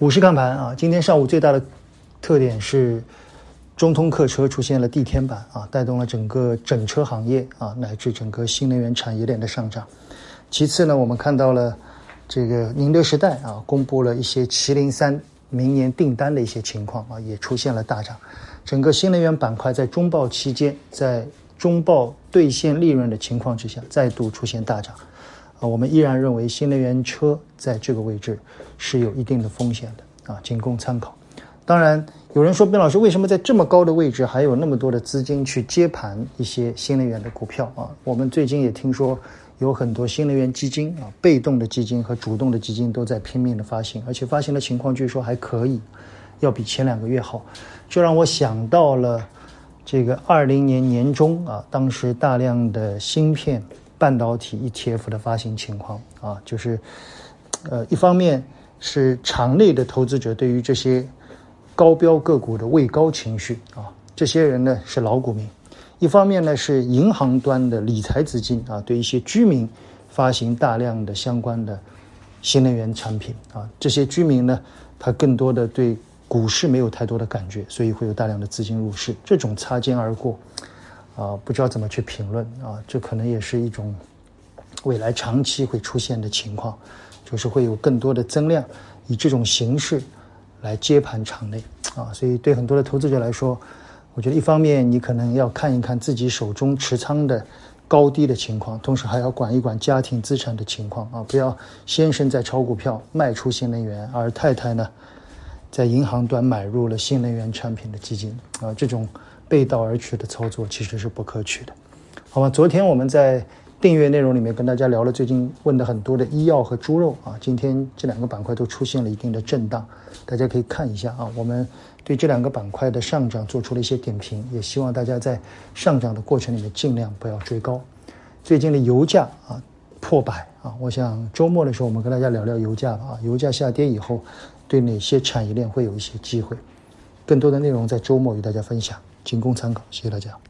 股市看盘啊，今天上午最大的特点是中通客车出现了地天板啊，带动了整个整车行业啊，乃至整个新能源产业链的上涨。其次呢，我们看到了这个宁德时代啊，公布了一些麒麟三明年订单的一些情况啊，也出现了大涨。整个新能源板块在中报期间，在中报兑现利润的情况之下，再度出现大涨。啊，我们依然认为新能源车在这个位置是有一定的风险的啊，仅供参考。当然，有人说，边老师为什么在这么高的位置还有那么多的资金去接盘一些新能源的股票啊？我们最近也听说。有很多新能源基金啊，被动的基金和主动的基金都在拼命的发行，而且发行的情况据说还可以，要比前两个月好，就让我想到了这个二零年年中啊，当时大量的芯片半导体 ETF 的发行情况啊，就是呃，一方面是场内的投资者对于这些高标个股的畏高情绪啊，这些人呢是老股民。一方面呢是银行端的理财资金啊，对一些居民发行大量的相关的新能源产品啊，这些居民呢，他更多的对股市没有太多的感觉，所以会有大量的资金入市，这种擦肩而过啊，不知道怎么去评论啊，这可能也是一种未来长期会出现的情况，就是会有更多的增量以这种形式来接盘场内啊，所以对很多的投资者来说。我觉得一方面你可能要看一看自己手中持仓的高低的情况，同时还要管一管家庭资产的情况啊，不要先生在炒股票卖出新能源，而太太呢在银行端买入了新能源产品的基金啊，这种背道而驰的操作其实是不可取的，好吧？昨天我们在订阅内容里面跟大家聊了最近问的很多的医药和猪肉啊，今天这两个板块都出现了一定的震荡，大家可以看一下啊，我们。对这两个板块的上涨做出了一些点评，也希望大家在上涨的过程里面尽量不要追高。最近的油价啊破百啊，我想周末的时候我们跟大家聊聊油价吧啊，油价下跌以后对哪些产业链会有一些机会？更多的内容在周末与大家分享，仅供参考，谢谢大家。